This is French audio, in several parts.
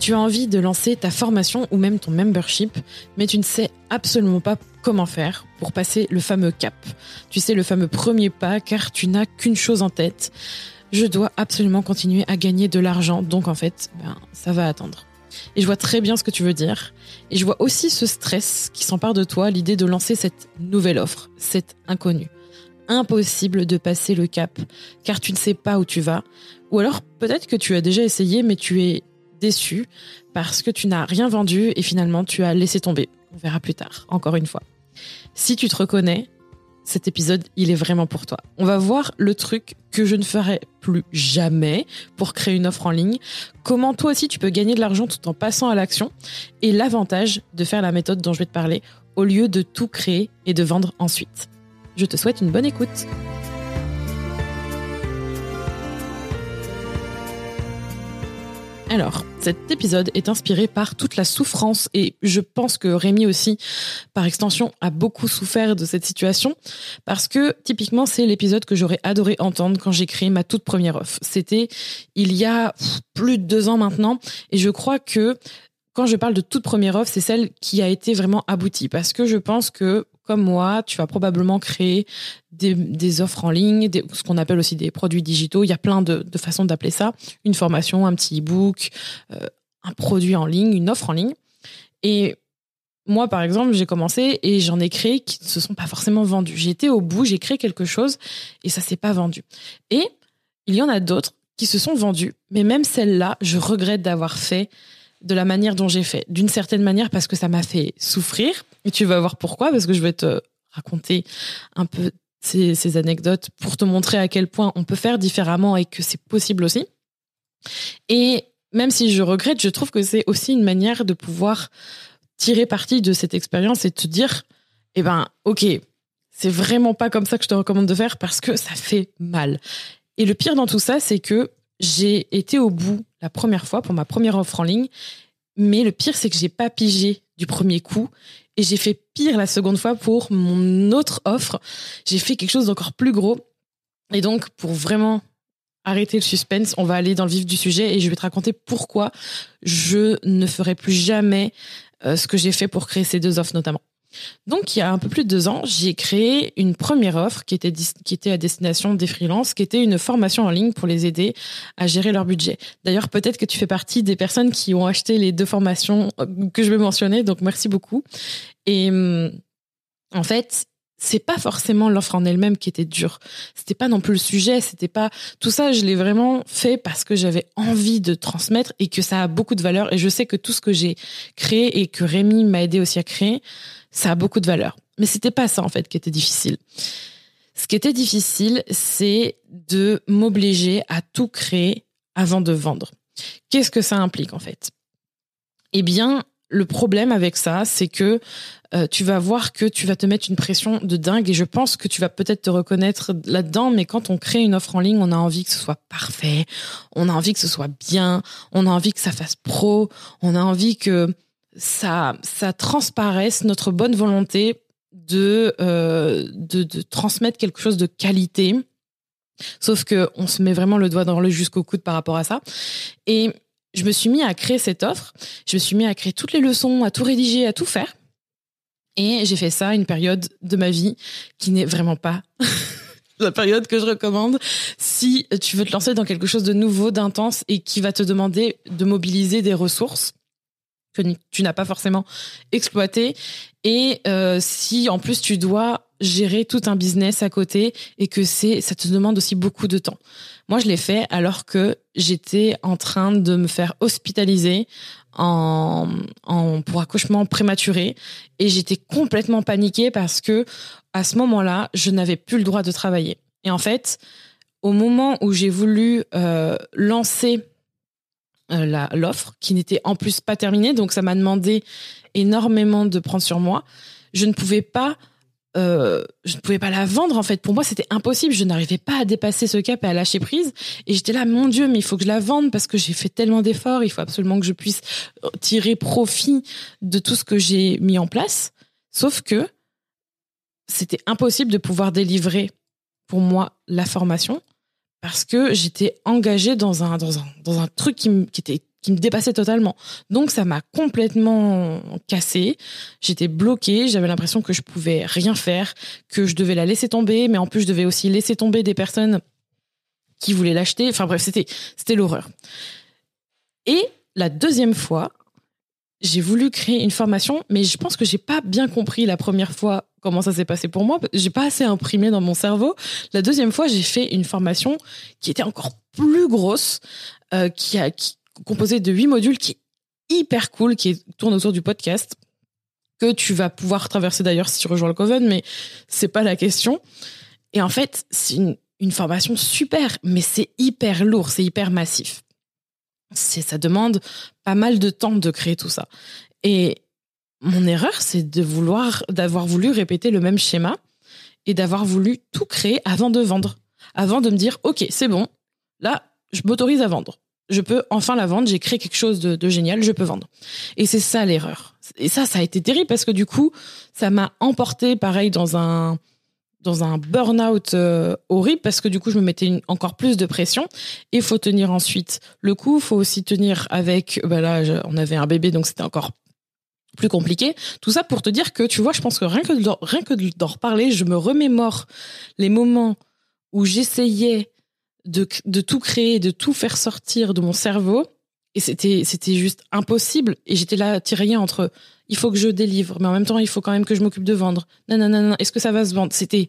Tu as envie de lancer ta formation ou même ton membership, mais tu ne sais absolument pas comment faire pour passer le fameux cap. Tu sais, le fameux premier pas, car tu n'as qu'une chose en tête. Je dois absolument continuer à gagner de l'argent, donc en fait, ben, ça va attendre. Et je vois très bien ce que tu veux dire. Et je vois aussi ce stress qui s'empare de toi, l'idée de lancer cette nouvelle offre, cette inconnue. Impossible de passer le cap, car tu ne sais pas où tu vas. Ou alors peut-être que tu as déjà essayé, mais tu es déçu parce que tu n'as rien vendu et finalement tu as laissé tomber. On verra plus tard, encore une fois. Si tu te reconnais, cet épisode, il est vraiment pour toi. On va voir le truc que je ne ferai plus jamais pour créer une offre en ligne, comment toi aussi tu peux gagner de l'argent tout en passant à l'action, et l'avantage de faire la méthode dont je vais te parler au lieu de tout créer et de vendre ensuite. Je te souhaite une bonne écoute. Alors, cet épisode est inspiré par toute la souffrance et je pense que Rémi aussi, par extension, a beaucoup souffert de cette situation parce que typiquement c'est l'épisode que j'aurais adoré entendre quand j'ai créé ma toute première offre. C'était il y a plus de deux ans maintenant et je crois que quand je parle de toute première offre, c'est celle qui a été vraiment aboutie parce que je pense que comme moi, tu vas probablement créer des, offres en ligne, ce qu'on appelle aussi des produits digitaux. Il y a plein de, façons d'appeler ça. Une formation, un petit e-book, euh, un produit en ligne, une offre en ligne. Et moi, par exemple, j'ai commencé et j'en ai créé qui ne se sont pas forcément vendus. Été au bout, j'ai créé quelque chose et ça s'est pas vendu. Et il y en a d'autres qui se sont vendus, mais même celle-là, je regrette d'avoir fait de la manière dont j'ai fait. D'une certaine manière parce que ça m'a fait souffrir. Et tu vas voir pourquoi, parce que je vais te raconter un peu ces, anecdotes pour te montrer à quel point on peut faire différemment et que c'est possible aussi. Et même si je regrette, je trouve que c'est aussi une manière de pouvoir tirer parti de cette expérience et te dire, eh ben, ok, c'est vraiment pas comme ça que je te recommande de faire parce que ça fait mal. Et le pire dans tout ça, c'est que j'ai été au bout la première fois pour ma première offre en ligne, mais le pire, c'est que j'ai pas pigé du premier coup et j'ai fait pire la seconde fois pour mon autre offre. J'ai fait quelque chose d'encore plus gros. Et donc, pour vraiment arrêter le suspense, on va aller dans le vif du sujet et je vais te raconter pourquoi je ne ferai plus jamais euh, ce que j'ai fait pour créer ces deux offres notamment. Donc, il y a un peu plus de deux ans, j'ai créé une première offre qui était, à destination des freelances, qui était une formation en ligne pour les aider à gérer leur budget. D'ailleurs, peut-être que tu fais partie des personnes qui ont acheté les deux formations euh, que je vais mentionner, donc merci beaucoup. Et hum, en fait, c'est pas forcément l'offre en elle-même qui était dure. C'était pas non plus le sujet, c'était pas tout ça, je l'ai vraiment fait parce que j'avais envie de transmettre et que ça a beaucoup de valeur et je sais que tout ce que j'ai créé et que Rémi m'a aidé aussi à créer, ça a beaucoup de valeur. Mais c'était pas ça en fait qui était difficile. Ce qui était difficile, c'est de m'obliger à tout créer avant de vendre. Qu'est-ce que ça implique en fait? Eh bien, le problème avec ça, c'est que euh, tu vas voir que tu vas te mettre une pression de dingue et je pense que tu vas peut-être te reconnaître là-dedans, mais quand on crée une offre en ligne, on a envie que ce soit parfait, on a envie que ce soit bien, on a envie que ça fasse pro, on a envie que ça, ça transparaisse notre bonne volonté de, euh, de, de transmettre quelque chose de qualité. Sauf que on se met vraiment le doigt dans le jusqu'au coude par rapport à ça. Et je me suis mis à créer cette offre. Je me suis mis à créer toutes les leçons, à tout rédiger, à tout faire. Et j'ai fait ça une période de ma vie qui n'est vraiment pas la période que je recommande si tu veux te lancer dans quelque chose de nouveau, d'intense et qui va te demander de mobiliser des ressources que tu n'as pas forcément exploité et euh, si en plus tu dois gérer tout un business à côté et que c'est ça te demande aussi beaucoup de temps. Moi, je l'ai fait alors que j'étais en train de me faire hospitaliser en, pour accouchement prématuré et j'étais complètement paniquée parce que à ce moment-là, je n'avais plus le droit de travailler. Et en fait, au moment où j'ai voulu euh, lancer euh, l'offre, qui n'était en plus pas terminée, donc ça m'a demandé énormément de prendre sur moi, je ne pouvais pas euh, je ne pouvais pas la vendre en fait. Pour moi, c'était impossible. Je n'arrivais pas à dépasser ce cap et à lâcher prise. Et j'étais là, mon Dieu, mais il faut que je la vende parce que j'ai fait tellement d'efforts. Il faut absolument que je puisse tirer profit de tout ce que j'ai mis en place. Sauf que c'était impossible de pouvoir délivrer pour moi la formation parce que j'étais engagée dans un, dans un, dans un truc qui, qui était qui me dépassait totalement. Donc ça m'a complètement cassé. J'étais bloquée, j'avais l'impression que je pouvais rien faire, que je devais la laisser tomber, mais en plus je devais aussi laisser tomber des personnes qui voulaient l'acheter. Enfin bref, c'était c'était l'horreur. Et la deuxième fois, j'ai voulu créer une formation, mais je pense que j'ai pas bien compris la première fois comment ça s'est passé pour moi. J'ai pas assez imprimé dans mon cerveau. La deuxième fois, j'ai fait une formation qui était encore plus grosse, euh, qui a composée de huit modules, qui est hyper cool, qui tourne autour du podcast, que tu vas pouvoir traverser d'ailleurs si tu rejoins le Coven, mais c'est pas la question. Et en fait, c'est une, une formation super, mais c'est hyper lourd, c'est hyper massif. C'est, ça demande pas mal de temps de créer tout ça. Et mon erreur, c'est de vouloir, d'avoir voulu répéter le même schéma et d'avoir voulu tout créer avant de vendre. Avant de me dire, OK, c'est bon. Là, je m'autorise à vendre. Je peux enfin la vendre. J'ai créé quelque chose de, génial. Je peux vendre. Et c'est ça l'erreur. Et ça, ça a été terrible parce que du coup, ça m'a emporté pareil dans un, dans un burn-out euh, horrible parce que du coup je me mettais encore plus de pression et faut tenir ensuite le coup il faut aussi tenir avec bah là on avait un bébé donc c'était encore plus compliqué. Tout ça pour te dire que, tu vois, je pense que rien que rien que d'en reparler, je me remémore les moments où j'essayais de, tout créer, de tout faire sortir de mon cerveau. Et c'était, c'était juste impossible. Et j'étais là, tiraillée entre, il faut que je délivre, mais en même temps, il faut quand même que je m'occupe de vendre. Non, non, non, non. Est-ce que ça va se vendre? C'était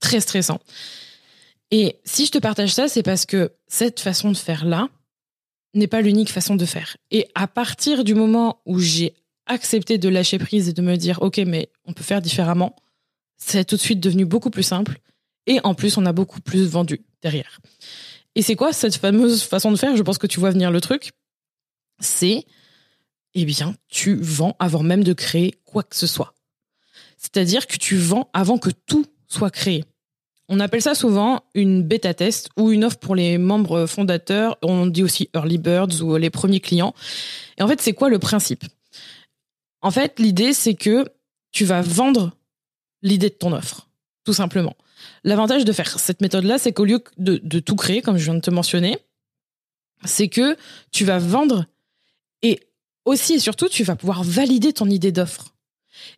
très stressant. Et si je te partage ça, c'est parce que cette façon de faire là n'est pas l'unique façon de faire. Et à partir du moment où j'ai accepter de lâcher prise et de me dire, OK, mais on peut faire différemment, c'est tout de suite devenu beaucoup plus simple. Et en plus, on a beaucoup plus vendu derrière. Et c'est quoi cette fameuse façon de faire? Je pense que tu vois venir le truc. C'est, eh bien, tu vends avant même de créer quoi que ce soit. C'est-à-dire que tu vends avant que tout soit créé. On appelle ça souvent une bêta test ou une offre pour les membres fondateurs. On dit aussi early birds ou les premiers clients. Et en fait, c'est quoi le principe? En fait, l'idée, c'est que tu vas vendre l'idée de ton offre, tout simplement. L'avantage de faire cette méthode-là, c'est qu'au lieu de, tout créer, comme je viens de te mentionner, c'est que tu vas vendre et aussi et surtout, tu vas pouvoir valider ton idée d'offre.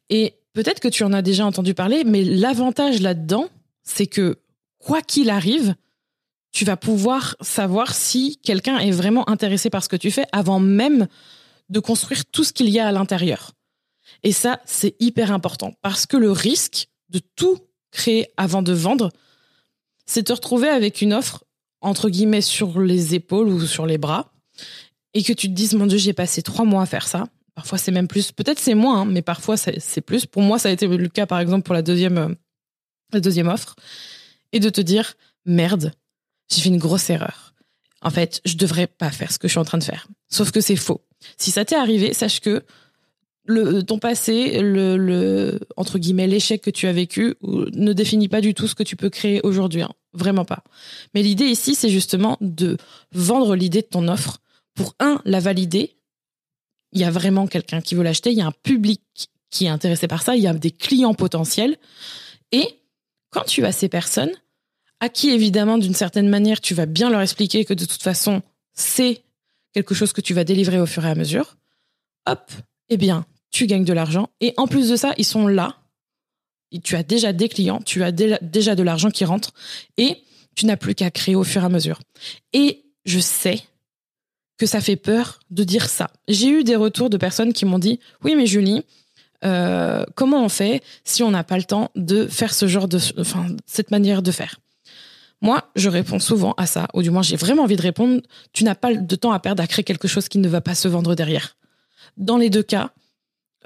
Et peut-être que tu en as déjà entendu parler, mais l'avantage là-dedans, c'est que quoi qu'il arrive, tu vas pouvoir savoir si quelqu'un est vraiment intéressé par ce que tu fais avant même de construire tout ce qu'il y a à l'intérieur. Et ça, c'est hyper important parce que le risque de tout créer avant de vendre, c'est te retrouver avec une offre, entre guillemets, sur les épaules ou sur les bras, et que tu te dises, mon Dieu, j'ai passé trois mois à faire ça. Parfois, c'est même plus. Peut-être c'est moins, hein, mais parfois, c'est plus. Pour moi, ça a été le cas, par exemple, pour la deuxième, euh, la deuxième offre. Et de te dire, merde, j'ai fait une grosse erreur. En fait, je devrais pas faire ce que je suis en train de faire. Sauf que c'est faux. Si ça t'est arrivé, sache que le, ton passé, le, le entre guillemets l'échec que tu as vécu ne définit pas du tout ce que tu peux créer aujourd'hui, hein. vraiment pas. Mais l'idée ici, c'est justement de vendre l'idée de ton offre pour un la valider. Il y a vraiment quelqu'un qui veut l'acheter, il y a un public qui est intéressé par ça, il y a des clients potentiels. Et quand tu as ces personnes, à qui évidemment d'une certaine manière tu vas bien leur expliquer que de toute façon c'est quelque chose que tu vas délivrer au fur et à mesure, hop, eh bien, tu gagnes de l'argent. Et en plus de ça, ils sont là. Tu as déjà des clients, tu as déjà de l'argent qui rentre et tu n'as plus qu'à créer au fur et à mesure. Et je sais que ça fait peur de dire ça. J'ai eu des retours de personnes qui m'ont dit oui mais Julie, euh, comment on fait si on n'a pas le temps de faire ce genre de, enfin cette manière de faire? Moi, je réponds souvent à ça, ou du moins j'ai vraiment envie de répondre, tu n'as pas de temps à perdre à créer quelque chose qui ne va pas se vendre derrière. Dans les deux cas,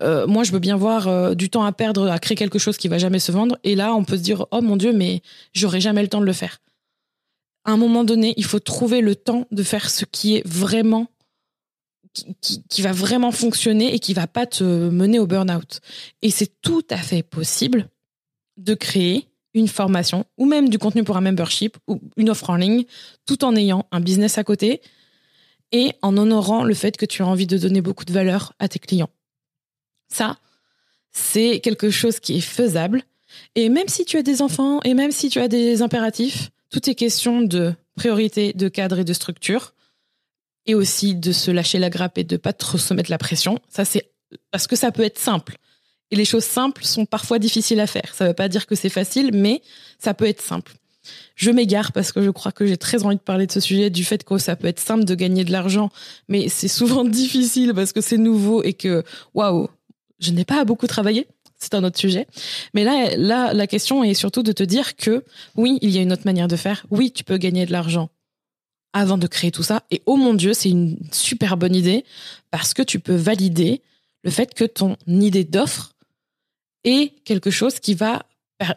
euh, moi je veux bien voir euh, du temps à perdre à créer quelque chose qui va jamais se vendre, et là on peut se dire, oh mon Dieu, mais j'aurai jamais le temps de le faire. à un moment donné, il faut trouver le temps de faire ce qui est vraiment qui, qui, va vraiment fonctionner et qui va pas te mener au burn-out. Et c'est tout à fait possible de créer une formation ou même du contenu pour un membership ou une offre en ligne tout en ayant un business à côté et en honorant le fait que tu as envie de donner beaucoup de valeur à tes clients. Ça, c'est quelque chose qui est faisable. Et même si tu as des enfants et même si tu as des impératifs, tout est question de priorité, de cadre et de structure. Et aussi de se lâcher la grappe et de pas trop se mettre la pression. Ça, c'est parce que ça peut être simple. Et les choses simples sont parfois difficiles à faire. Ça ne veut pas dire que c'est facile, mais ça peut être simple. Je m'égare parce que je crois que j'ai très envie de parler de ce sujet, du fait que ça peut être simple de gagner de l'argent, mais c'est souvent difficile parce que c'est nouveau et que, waouh, je n'ai pas beaucoup travaillé c'est un autre sujet. Mais là, là, la question est surtout de te dire que oui, il y a une autre manière de faire. Oui, tu peux gagner de l'argent avant de créer tout ça. Et oh mon Dieu, c'est une super bonne idée parce que tu peux valider le fait que ton idée d'offre est quelque chose qui va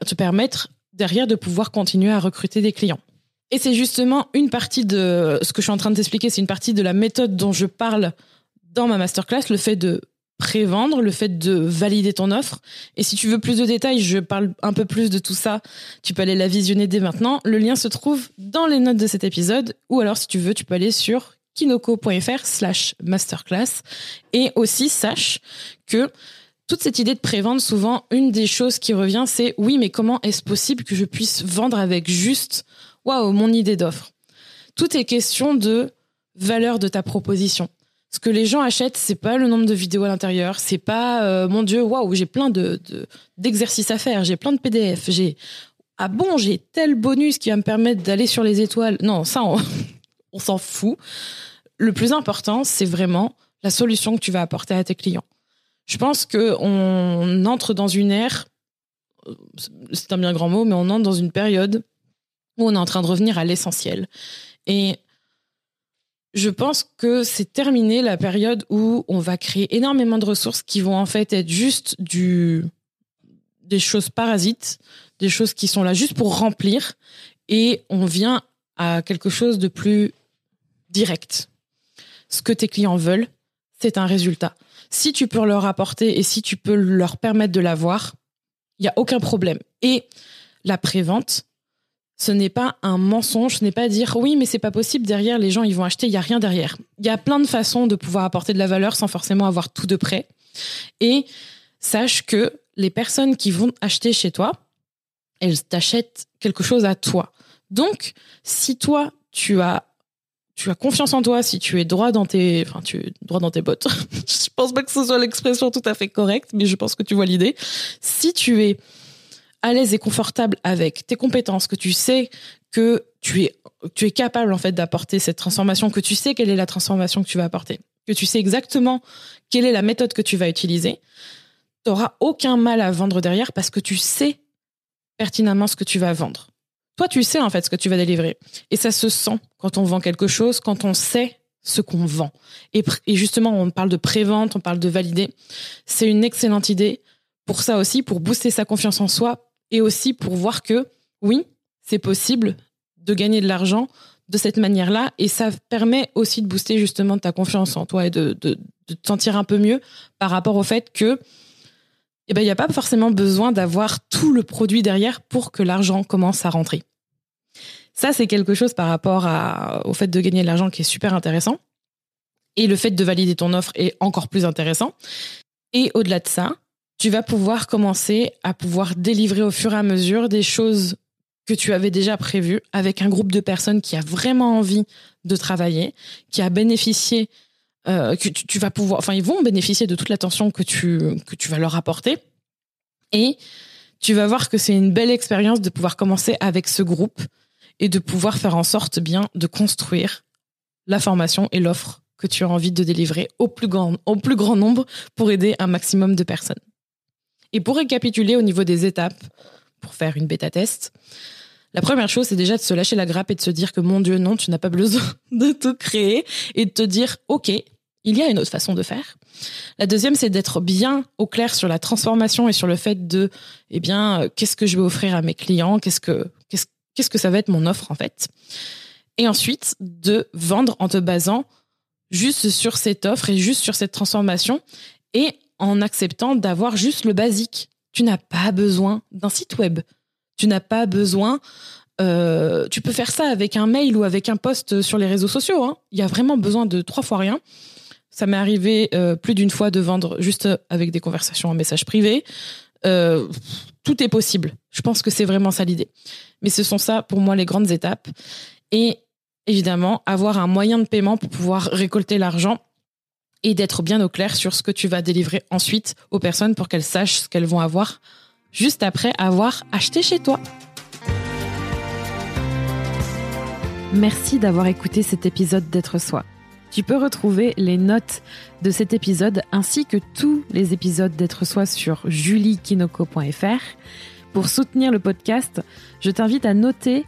te permettre derrière de pouvoir continuer à recruter des clients. Et c'est justement une partie de ce que je suis en train de t'expliquer, c'est une partie de la méthode dont je parle dans ma masterclass, le fait de pré-vendre, le fait de valider ton offre. Et si tu veux plus de détails, je parle un peu plus de tout ça. Tu peux aller la visionner dès maintenant. Le lien se trouve dans les notes de cet épisode. Ou alors, si tu veux, tu peux aller sur kinoko.fr slash masterclass. Et aussi, sache que toute cette idée de pré-vendre, souvent, une des choses qui revient, c'est oui, mais comment est-ce possible que je puisse vendre avec juste, waouh, mon idée d'offre? Tout est question de valeur de ta proposition. Ce que les gens achètent, c'est pas le nombre de vidéos à l'intérieur, c'est pas euh, mon Dieu, waouh, j'ai plein de d'exercices à faire, j'ai plein de PDF, j'ai ah bon, j'ai tel bonus qui va me permettre d'aller sur les étoiles. Non, ça on, on s'en fout. Le plus important, c'est vraiment la solution que tu vas apporter à tes clients. Je pense que on entre dans une ère, c'est un bien grand mot, mais on entre dans une période où on est en train de revenir à l'essentiel. Et je pense que c'est terminé la période où on va créer énormément de ressources qui vont en fait être juste du des choses parasites, des choses qui sont là juste pour remplir et on vient à quelque chose de plus direct. Ce que tes clients veulent, c'est un résultat. Si tu peux leur apporter et si tu peux leur permettre de l'avoir, il y a aucun problème. Et la prévente, ce n'est pas un mensonge, ce n'est pas dire oui, mais c'est pas possible, derrière les gens ils vont acheter, il y a rien derrière. Il y a plein de façons de pouvoir apporter de la valeur sans forcément avoir tout de près. Et sache que les personnes qui vont acheter chez toi, elles t'achètent quelque chose à toi. Donc, si toi tu as tu as confiance en toi, si tu es droit dans tes, enfin, tu droit dans tes bottes. je pense pas que ce soit l'expression tout à fait correcte, mais je pense que tu vois l'idée. Si tu es à l'aise et confortable avec tes compétences, que tu sais que tu es, tu es capable en fait d'apporter cette transformation, que tu sais quelle est la transformation que tu vas apporter, que tu sais exactement quelle est la méthode que tu vas utiliser, tu n'auras aucun mal à vendre derrière parce que tu sais pertinemment ce que tu vas vendre. Toi, tu sais en fait ce que tu vas délivrer. Et ça se sent quand on vend quelque chose, quand on sait ce qu'on vend. Et, et justement, on parle de prévente, on parle de valider. C'est une excellente idée pour ça aussi, pour booster sa confiance en soi, et aussi pour voir que oui, c'est possible de gagner de l'argent de cette manière-là et ça permet aussi de booster justement ta confiance en toi et de, te sentir un peu mieux par rapport au fait que eh ben, il n'y a pas forcément besoin d'avoir tout le produit derrière pour que l'argent commence à rentrer. Ça, c'est quelque chose par rapport au fait de gagner de l'argent qui est super intéressant. Et le fait de valider ton offre est encore plus intéressant. Et au-delà de ça, tu vas pouvoir commencer à pouvoir délivrer au fur et à mesure des choses que tu avais déjà prévues avec un groupe de personnes qui a vraiment envie de travailler, qui a bénéficié, euh, que tu, vas pouvoir, enfin ils vont bénéficier de toute l'attention que tu que tu vas leur apporter, et tu vas voir que c'est une belle expérience de pouvoir commencer avec ce groupe et de pouvoir faire en sorte bien de construire la formation et l'offre que tu as envie de délivrer au plus grand, au plus grand nombre pour aider un maximum de personnes. Et pour récapituler au niveau des étapes pour faire une bêta test, la première chose, c'est déjà de se lâcher la grappe et de se dire que mon Dieu, non, tu n'as pas besoin de tout créer et de te dire, OK, il y a une autre façon de faire. La deuxième, c'est d'être bien au clair sur la transformation et sur le fait de, eh bien, euh, qu'est-ce que je vais offrir à mes clients, qu'est-ce que, qu'est-ce que ça va être mon offre en fait. Et ensuite, de vendre en te basant juste sur cette offre et juste sur cette transformation et en acceptant d'avoir juste le basique. Tu n'as pas besoin d'un site web. Tu n'as pas besoin. Euh, tu peux faire ça avec un mail ou avec un post sur les réseaux sociaux. Hein. Il y a vraiment besoin de trois fois rien. Ça m'est arrivé euh, plus d'une fois de vendre juste avec des conversations en message privé. Euh, tout est possible. Je pense que c'est vraiment ça l'idée. Mais ce sont ça pour moi les grandes étapes. Et évidemment, avoir un moyen de paiement pour pouvoir récolter l'argent et d'être bien au clair sur ce que tu vas délivrer ensuite aux personnes pour qu'elles sachent ce qu'elles vont avoir juste après avoir acheté chez toi. Merci d'avoir écouté cet épisode d'être soi. Tu peux retrouver les notes de cet épisode ainsi que tous les épisodes d'être soi sur juliekinoko.fr. Pour soutenir le podcast, je t'invite à noter,